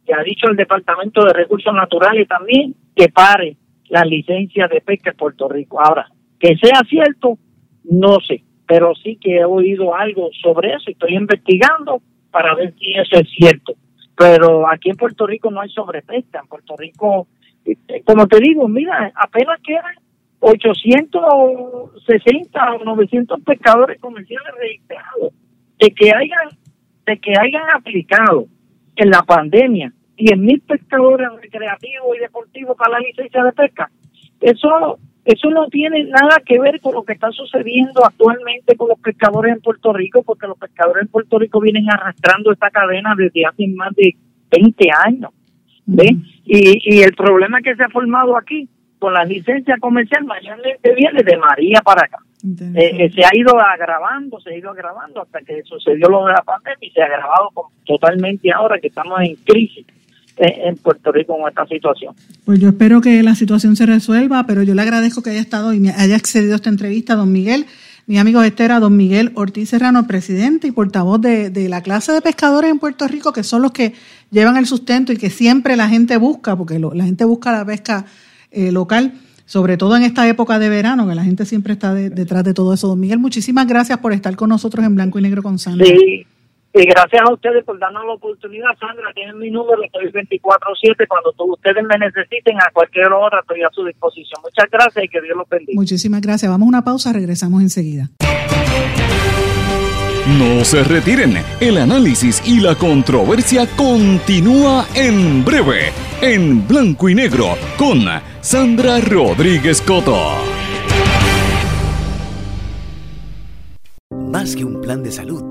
que ha dicho el Departamento de Recursos Naturales también, que pare la licencia de pesca en Puerto Rico. Ahora, que sea cierto, no sé pero sí que he oído algo sobre eso y estoy investigando para ver si eso es cierto. Pero aquí en Puerto Rico no hay sobrepesca. En Puerto Rico, eh, como te digo, mira, apenas quedan 860 o 900 pescadores comerciales registrados. De que hayan, de que hayan aplicado en la pandemia 10.000 pescadores recreativos y deportivos para la licencia de pesca. Eso eso no tiene nada que ver con lo que está sucediendo actualmente con los pescadores en Puerto Rico, porque los pescadores en Puerto Rico vienen arrastrando esta cadena desde hace más de 20 años. ¿ve? y, y el problema que se ha formado aquí con la licencia comercial mañana viene de María para acá. Eh, eh, se ha ido agravando, se ha ido agravando hasta que sucedió lo de la pandemia y se ha agravado totalmente ahora que estamos en crisis en Puerto Rico con esta situación. Pues yo espero que la situación se resuelva, pero yo le agradezco que haya estado y me haya accedido a esta entrevista, don Miguel. Mi amigo este era don Miguel Ortiz Serrano, presidente y portavoz de, la clase de pescadores en Puerto Rico, que son los que llevan el sustento y que siempre la gente busca, porque la gente busca la pesca eh, local, sobre todo en esta época de verano, que la gente siempre está detrás de todo eso. Don Miguel, muchísimas gracias por estar con nosotros en Blanco y Negro con Sandra. Sí, y gracias a ustedes por darnos la oportunidad, Sandra. Tienen mi número, estoy 24-7. Cuando ustedes me necesiten, a cualquier hora estoy a su disposición. Muchas gracias y que Dios los bendiga. Muchísimas gracias. Vamos a una pausa, regresamos enseguida. No se retiren, el análisis y la controversia continúa en breve, en blanco y negro, con Sandra Rodríguez Coto. Más que un plan de salud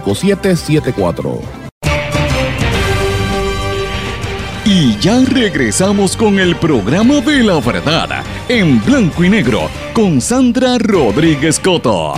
5774. Y ya regresamos con el programa de la verdad en blanco y negro con Sandra Rodríguez Coto.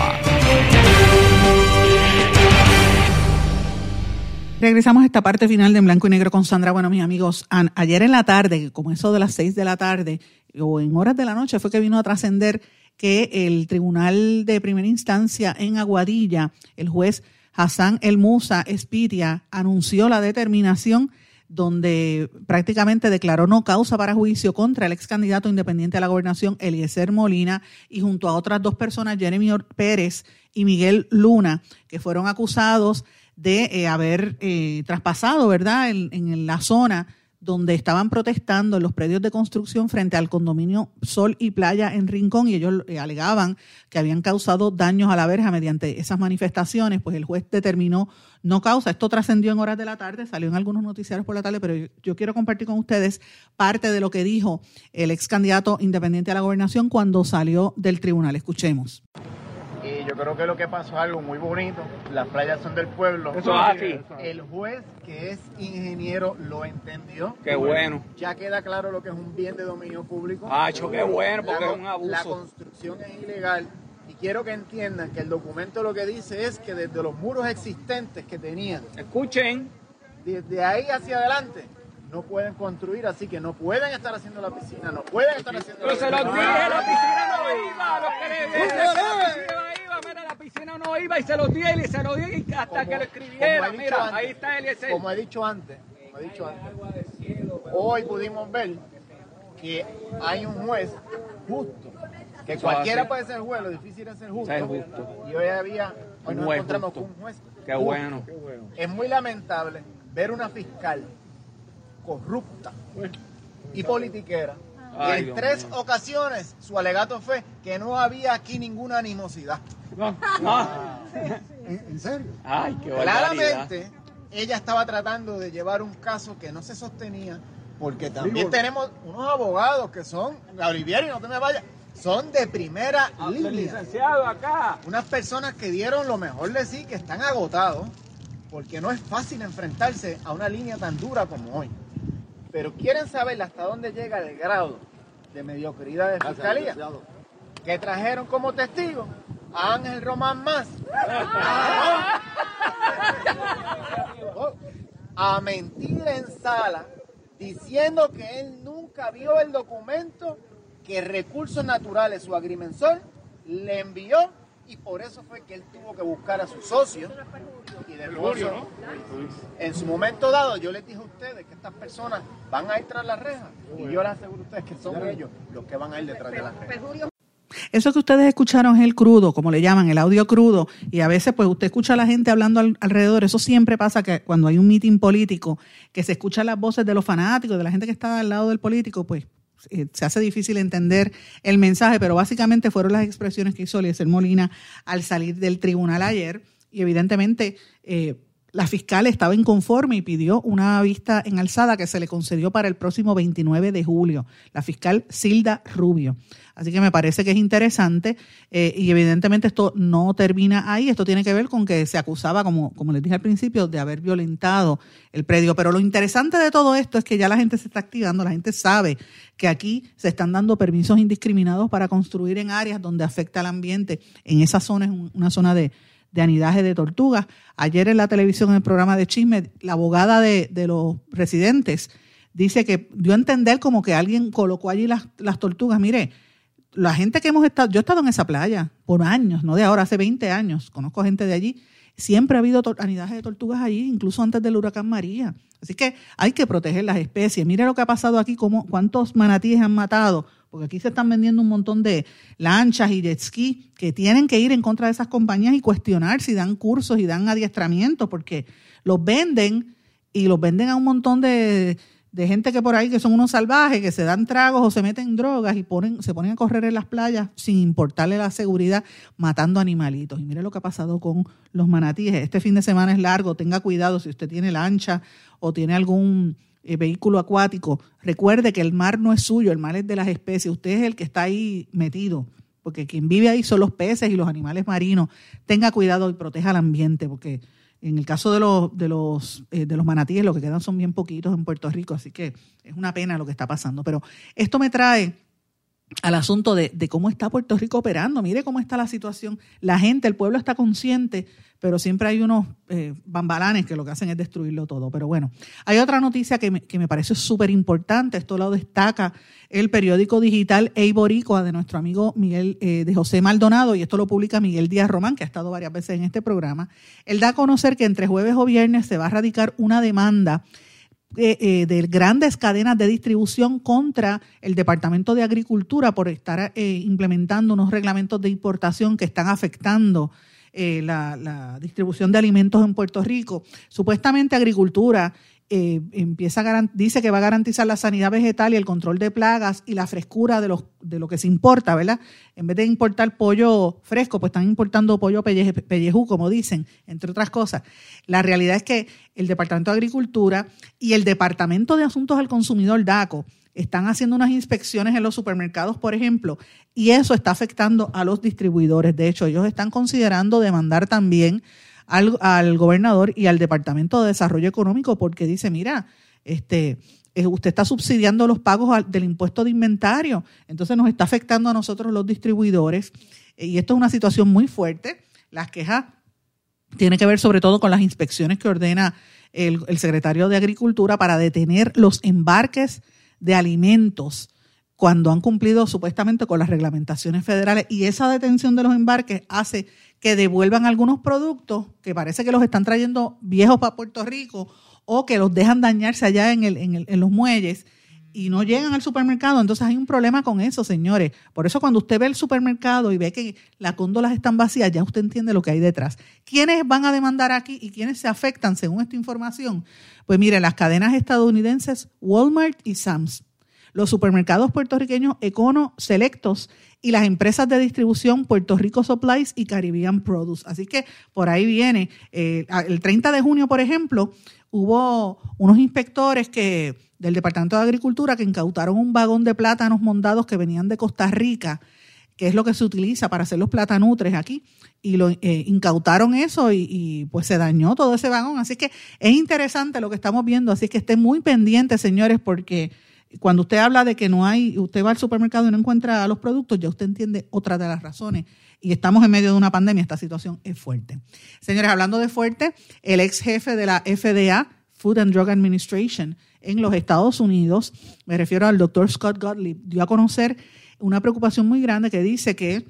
Regresamos a esta parte final de en blanco y negro con Sandra. Bueno, mis amigos, ayer en la tarde, como eso de las seis de la tarde o en horas de la noche, fue que vino a trascender que el Tribunal de Primera Instancia en Aguadilla, el juez Hassan El Musa Espitia anunció la determinación donde prácticamente declaró no causa para juicio contra el ex candidato independiente a la gobernación, Eliezer Molina, y junto a otras dos personas, Jeremy Pérez y Miguel Luna, que fueron acusados de eh, haber eh, traspasado, ¿verdad?, en, la zona donde estaban protestando en los predios de construcción frente al condominio Sol y Playa en Rincón y ellos eh, alegaban que habían causado daños a la verja mediante esas manifestaciones, pues el juez determinó no causa. Esto trascendió en horas de la tarde, salió en algunos noticiarios por la tarde, pero yo, quiero compartir con ustedes parte de lo que dijo el ex candidato independiente a la gobernación cuando salió del tribunal. Escuchemos. Yo creo que lo que pasó es algo muy bonito. Las playas son del pueblo. Eso es así. El juez, que es ingeniero, lo entendió. Qué bueno. Ya queda claro lo que es un bien de dominio público. Ah, qué bueno, porque la, es un abuso. La construcción es ilegal. Y quiero que entiendan que el documento lo que dice es que desde los muros existentes que tenían, escuchen, desde ahí hacia adelante, no pueden construir, así que no pueden estar haciendo la piscina, no pueden estar haciendo Pero se los dije, la piscina no iba, los que le dije, la piscina iba, mira, la piscina no iba y se los dije y se los dije hasta Como- que lo escribiera, mira, antes, ahí está Eliezer. Como he dicho antes, como he dicho antes, hoy pudimos ver que hay un juez justo, que cualquiera puede ser juez, lo difícil es ser justo. Justo. Y hoy había, hoy Un nos juez encontramos justo. con un juez. Qué justo. bueno. Es muy lamentable ver una fiscal corrupta y politiquera. y Ay, en Dios tres ocasiones su alegato fue que no había aquí ninguna animosidad. Ah, ¿En serio? Ay, qué barbaridad. Claramente, ella estaba tratando de llevar un caso que no se sostenía, porque también tenemos unos abogados que son, Olivieri, no te me vayas, son de primera El línea. licenciado acá. Unas personas que dieron lo mejor de sí, que están agotados, porque no es fácil enfrentarse a una línea tan dura como hoy. Pero quieren saber hasta dónde llega el grado de mediocridad de fiscalía. Que trajeron como testigo a Ángel Román Más. a mentir en sala diciendo que él nunca vio el documento que Recursos Naturales, su agrimensor, le envió y por eso fue que él tuvo que buscar a su socio y de paso, en su momento dado yo les dije a ustedes que estas personas van a ir tras las rejas y yo les aseguro a ustedes que son ellos los que van a ir detrás de las rejas. Eso que ustedes escucharon es el crudo, como le llaman, el audio crudo, y a veces pues usted escucha a la gente hablando al- alrededor, eso siempre pasa que cuando hay un meeting político, que se escuchan las voces de los fanáticos, de la gente que está al lado del político, pues eh, se hace difícil entender el mensaje, pero básicamente fueron las expresiones que hizo Eliezer Molina al salir del tribunal ayer, y evidentemente eh, la fiscal estaba inconforme y pidió una vista en alzada que se le concedió para el próximo 29 de julio, la fiscal Silda Rubio. Así que me parece que es interesante eh, y evidentemente esto no termina ahí, esto tiene que ver con que se acusaba, como, como les dije al principio, de haber violentado el predio. Pero lo interesante de todo esto es que ya la gente se está activando, la gente sabe que aquí se están dando permisos indiscriminados para construir en áreas donde afecta al ambiente. En esa zona es un- una zona de, de anidaje de tortugas. Ayer en la televisión, en el programa de Chisme, la abogada de, de los residentes dice que dio a entender como que alguien colocó allí las, las tortugas. Mire, la gente que hemos estado, yo he estado en esa playa por años, no de ahora, hace 20 años, conozco gente de allí, siempre ha habido anidaje de tortugas allí, incluso antes del huracán María. Así que hay que proteger las especies. Mire lo que ha pasado aquí, cómo, cuántos manatíes han matado, porque aquí se están vendiendo un montón de lanchas y jet ski que tienen que ir en contra de esas compañías y cuestionar si dan cursos y dan adiestramientos, porque los venden y los venden a un montón de, gente que por ahí que son unos salvajes, que se dan tragos o se meten drogas y se ponen a correr en las playas sin importarle la seguridad, matando animalitos. Y mire lo que ha pasado con los manatíes. Este fin de semana es largo, tenga cuidado si usted tiene lancha o tiene algún eh, vehículo acuático. Recuerde que el mar no es suyo, el mar es de las especies. Usted es el que está ahí metido, porque quien vive ahí son los peces y los animales marinos. Tenga cuidado y proteja el ambiente, porque en el caso de los, de los, eh, de los manatíes, lo que quedan son bien poquitos en Puerto Rico, así que es una pena lo que está pasando. Pero esto me trae al asunto de, cómo está Puerto Rico operando. Mire cómo está la situación. La gente, el pueblo está consciente, pero siempre hay unos eh, bambalanes que lo que hacen es destruirlo todo. Pero bueno, hay otra noticia que me, que me parece súper importante. Esto lo destaca el periódico digital Ei Boricua de nuestro amigo Miguel eh, de José Maldonado, y esto lo publica Miguel Díaz Román, que ha estado varias veces en este programa. Él da a conocer que entre jueves o viernes se va a radicar una demanda eh, eh, de grandes cadenas de distribución contra el Departamento de Agricultura por estar eh, implementando unos reglamentos de importación que están afectando eh, la, la distribución de alimentos en Puerto Rico. Supuestamente Agricultura eh, empieza dice que va a garantizar la sanidad vegetal y el control de plagas y la frescura de, los, de lo que se importa, ¿verdad? En vez de importar pollo fresco, pues están importando pollo pellejú, como dicen, entre otras cosas. La realidad es que el Departamento de Agricultura y el Departamento de Asuntos al Consumidor, DACO, están haciendo unas inspecciones en los supermercados, por ejemplo, y eso está afectando a los distribuidores. De hecho, ellos están considerando demandar también al, al gobernador y al Departamento de Desarrollo Económico porque dice, mira, este, eh, usted está subsidiando los pagos del impuesto de inventario, entonces nos está afectando a nosotros los distribuidores eh, y esto es una situación muy fuerte. Las quejas tienen que ver sobre todo con las inspecciones que ordena el, el secretario de Agricultura para detener los embarques de alimentos cuando han cumplido supuestamente con las reglamentaciones federales. Y esa detención de los embarques hace que devuelvan algunos productos que parece que los están trayendo viejos para Puerto Rico o que los dejan dañarse allá en, el, en, los muelles y no llegan al supermercado. Entonces hay un problema con eso, señores. Por eso cuando usted ve el supermercado y ve que las góndolas están vacías, ya usted entiende lo que hay detrás. ¿Quiénes van a demandar aquí y quiénes se afectan según esta información? Pues mire, las cadenas estadounidenses Walmart y Sam's, los supermercados puertorriqueños Econo Selectos y las empresas de distribución Puerto Rico Supplies y Caribbean Produce. Así que por ahí viene. Eh, el 30 de junio, por ejemplo, hubo unos inspectores que del Departamento de Agricultura que incautaron un vagón de plátanos mondados que venían de Costa Rica, que es lo que se utiliza para hacer los platanutres aquí, y lo eh, incautaron eso y, y, pues se dañó todo ese vagón. Así que es interesante lo que estamos viendo, así que estén muy pendientes, señores, porque cuando usted habla de que no hay, usted va al supermercado y no encuentra los productos, ya usted entiende otra de las razones. Y estamos en medio de una pandemia, esta situación es fuerte. Señores, hablando de fuerte, el ex jefe de la FDA, Food and Drug Administration, en los Estados Unidos, me refiero al doctor Scott Gottlieb, dio a conocer una preocupación muy grande que dice que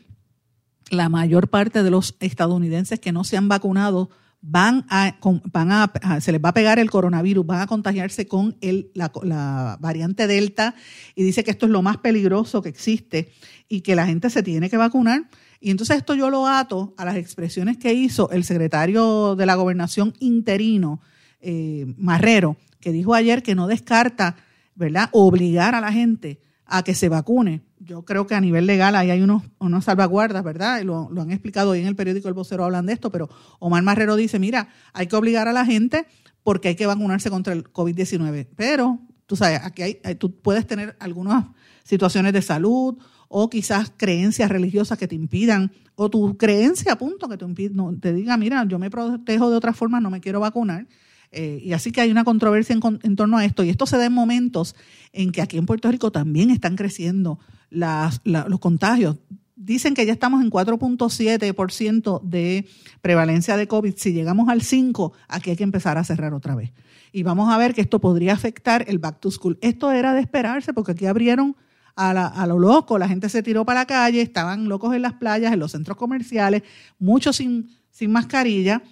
la mayor parte de los estadounidenses que no se han vacunado van a, van a, se les va a pegar el coronavirus, van a contagiarse con el, la, variante Delta y dice que esto es lo más peligroso que existe y que la gente se tiene que vacunar. Y entonces esto yo lo ato a las expresiones que hizo el secretario de la gobernación interino, eh, Marrero, que dijo ayer que no descarta, ¿verdad?, obligar a la gente a que se vacune. Yo creo que a nivel legal ahí hay unos, unas salvaguardas, ¿verdad? Lo, lo han explicado hoy en el periódico El Vocero, hablan de esto, pero Omar Marrero dice, mira, hay que obligar a la gente porque hay que vacunarse contra el COVID-19. Pero, tú sabes, aquí hay, tú puedes tener algunas situaciones de salud o quizás creencias religiosas que te impidan, o tu creencia, punto, que te, no, te diga, mira, yo me protejo de otra forma, no me quiero vacunar. Eh, y así que hay una controversia en, torno a esto. Y esto se da en momentos en que aquí en Puerto Rico también están creciendo las, los contagios. Dicen que ya estamos en 4.7% de prevalencia de COVID. Si llegamos al 5, aquí hay que empezar a cerrar otra vez. Y vamos a ver que esto podría afectar el back to school. Esto era de esperarse porque aquí abrieron a, a, lo loco, la gente se tiró para la calle, estaban locos en las playas, en los centros comerciales, muchos sin mascarilla,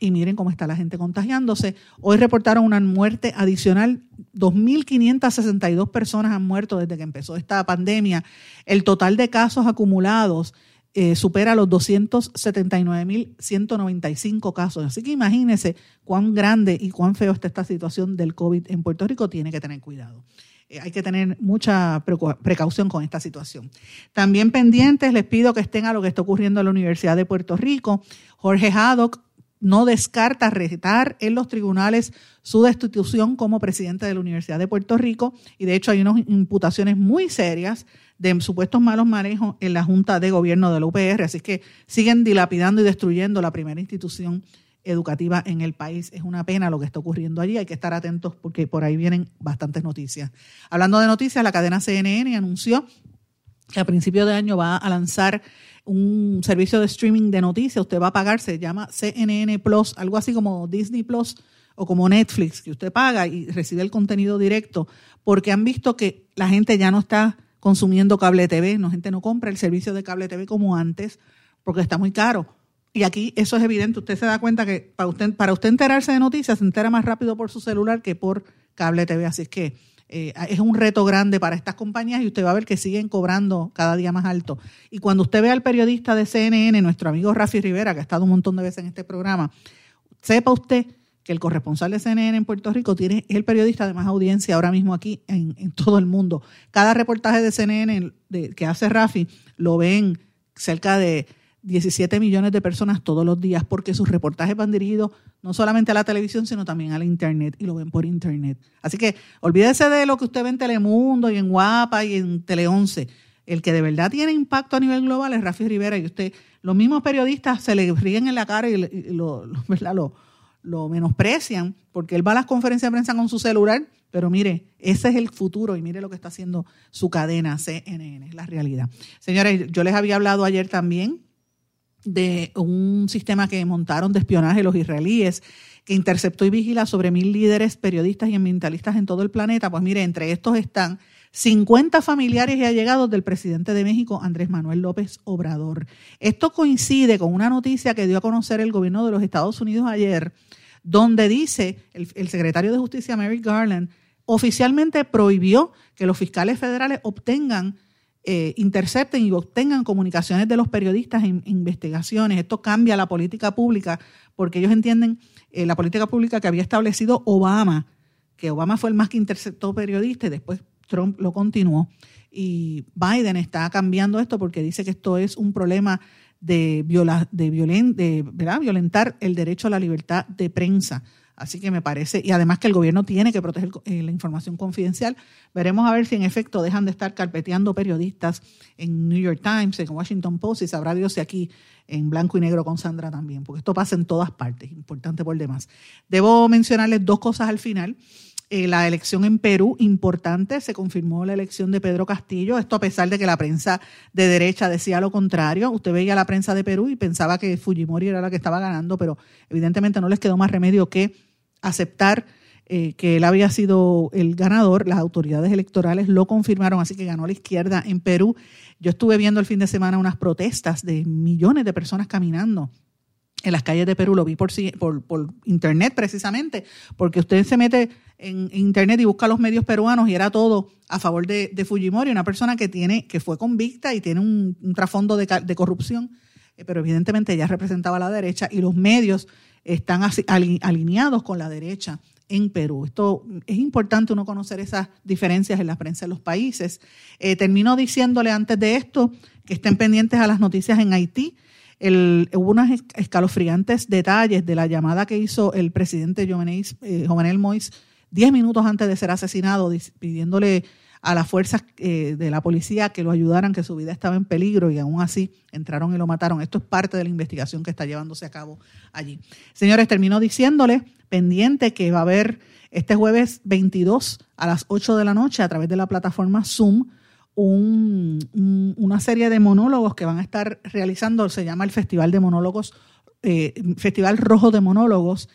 y miren cómo está la gente contagiándose. Hoy reportaron una muerte adicional. 2.562 personas han muerto desde que empezó esta pandemia. El total de casos acumulados eh, supera los 279.195 casos. Así que imagínense cuán grande y cuán feo está esta situación del COVID en Puerto Rico. Tiene que tener cuidado. Eh, hay que tener mucha precaución con esta situación. También pendientes, les pido que estén a lo que está ocurriendo en la Universidad de Puerto Rico. Jorge Haddock no descarta retar en los tribunales su destitución como presidente de la Universidad de Puerto Rico y de hecho hay unas imputaciones muy serias de supuestos malos manejos en la Junta de Gobierno de la UPR, así que siguen dilapidando y destruyendo la primera institución educativa en el país. Es una pena lo que está ocurriendo allí, hay que estar atentos porque por ahí vienen bastantes noticias. Hablando de noticias, la cadena CNN anunció que a principio de año va a lanzar un servicio de streaming de noticias, usted va a pagar, se llama CNN Plus, algo así como Disney Plus o como Netflix, que usted paga y recibe el contenido directo, porque han visto que la gente ya no está consumiendo cable TV, la gente no compra el servicio de cable TV como antes, porque está muy caro. Y aquí eso es evidente, usted se da cuenta que para usted, para usted enterarse de noticias se entera más rápido por su celular que por cable TV, así es que eh, es un reto grande para estas compañías y usted va a ver que siguen cobrando cada día más alto. Y cuando usted ve al periodista de CNN, nuestro amigo Rafi Rivera, que ha estado un montón de veces en este programa, sepa usted que el corresponsal de CNN en Puerto Rico tiene, es el periodista de más audiencia ahora mismo aquí en, todo el mundo. Cada reportaje de CNN que hace Rafi lo ven cerca de 17 millones de personas todos los días porque sus reportajes van dirigidos no solamente a la televisión, sino también a la internet y lo ven por internet. Así que olvídese de lo que usted ve en Telemundo y en Guapa y en Tele 11. El que de verdad tiene impacto a nivel global es Rafi Rivera y usted, los mismos periodistas se le ríen en la cara y, lo, lo, lo menosprecian porque él va a las conferencias de prensa con su celular, pero mire, ese es el futuro y mire lo que está haciendo su cadena CNN, es la realidad. Señores, yo les había hablado ayer también de un sistema que montaron de espionaje los israelíes que interceptó y vigila sobre mil líderes periodistas y ambientalistas en todo el planeta. Pues mire, entre estos están 50 familiares y allegados del presidente de México, Andrés Manuel López Obrador. Esto coincide con una noticia que dio a conocer el gobierno de los Estados Unidos ayer, donde dice el, secretario de Justicia, Merrick Garland, oficialmente prohibió que los fiscales federales obtengan eh, intercepten y obtengan comunicaciones de los periodistas en, investigaciones. Esto cambia la política pública porque ellos entienden eh, la política pública que había establecido Obama, que Obama fue el más que interceptó periodistas y después Trump lo continuó. Y Biden está cambiando esto porque dice que esto es un problema de, viola, de, de violentar el derecho a la libertad de prensa. Así que me parece, y además que el gobierno tiene que proteger eh, la información confidencial. Veremos a ver si en efecto dejan de estar carpeteando periodistas en New York Times, en Washington Post, y sabrá Dios si aquí en blanco y negro con Sandra también, porque esto pasa en todas partes, importante por demás. Debo mencionarles dos cosas al final. Eh, la elección en Perú, importante, se confirmó la elección de Pedro Castillo, esto a pesar de que la prensa de derecha decía lo contrario, usted veía la prensa de Perú y pensaba que Fujimori era la que estaba ganando, pero evidentemente no les quedó más remedio que aceptar eh, que él había sido el ganador, las autoridades electorales lo confirmaron, así que ganó la izquierda en Perú. Yo estuve viendo el fin de semana unas protestas de millones de personas caminando en las calles de Perú, lo vi por, por, internet precisamente, porque usted se mete en, internet y busca los medios peruanos y era todo a favor de, Fujimori, una persona que tiene, que fue convicta y tiene un, trasfondo de, de corrupción, eh, pero evidentemente ella representaba a la derecha y los medios están alineados con la derecha en Perú. Esto es importante uno conocer esas diferencias en la prensa de los países. Eh, termino diciéndole antes de esto que estén pendientes a las noticias en Haití. hubo unos escalofriantes detalles de la llamada que hizo el presidente Jovenel, eh, Jovenel Mois diez minutos antes de ser asesinado, pidiéndole a las fuerzas eh, de la policía que lo ayudaran, que su vida estaba en peligro y aún así entraron y lo mataron. Esto es parte de la investigación que está llevándose a cabo allí. Señores, termino diciéndole pendiente que va a haber este jueves 22 a las 8 de la noche a través de la plataforma Zoom una serie de monólogos que van a estar realizando, se llama el Festival de Monólogos, eh, Festival Rojo de Monólogos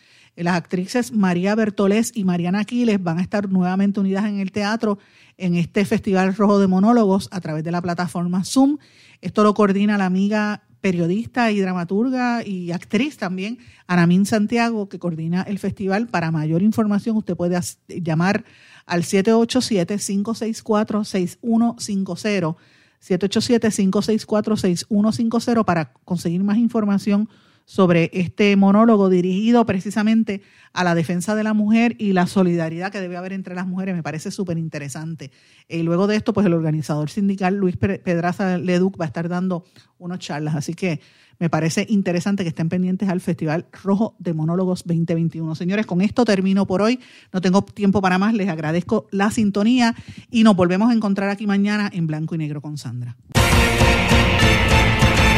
las actrices María Bertolés y Mariana Aquiles van a estar nuevamente unidas en el teatro en este Festival Rojo de Monólogos a través de la plataforma Zoom. Esto lo coordina la amiga periodista y dramaturga y actriz también, Anamín Santiago, que coordina el festival. Para mayor información, usted puede llamar al 787-564-6150. 787-564-6150 para conseguir más información sobre este monólogo dirigido precisamente a la defensa de la mujer y la solidaridad que debe haber entre las mujeres. Me parece súper interesante. Y luego de esto, pues el organizador sindical Luis Pedraza Leduc va a estar dando unas charlas. Así que me parece interesante que estén pendientes al Festival Rojo de Monólogos 2021. Señores, con esto termino por hoy. No tengo tiempo para más. Les agradezco la sintonía y nos volvemos a encontrar aquí mañana en Blanco y Negro con Sandra.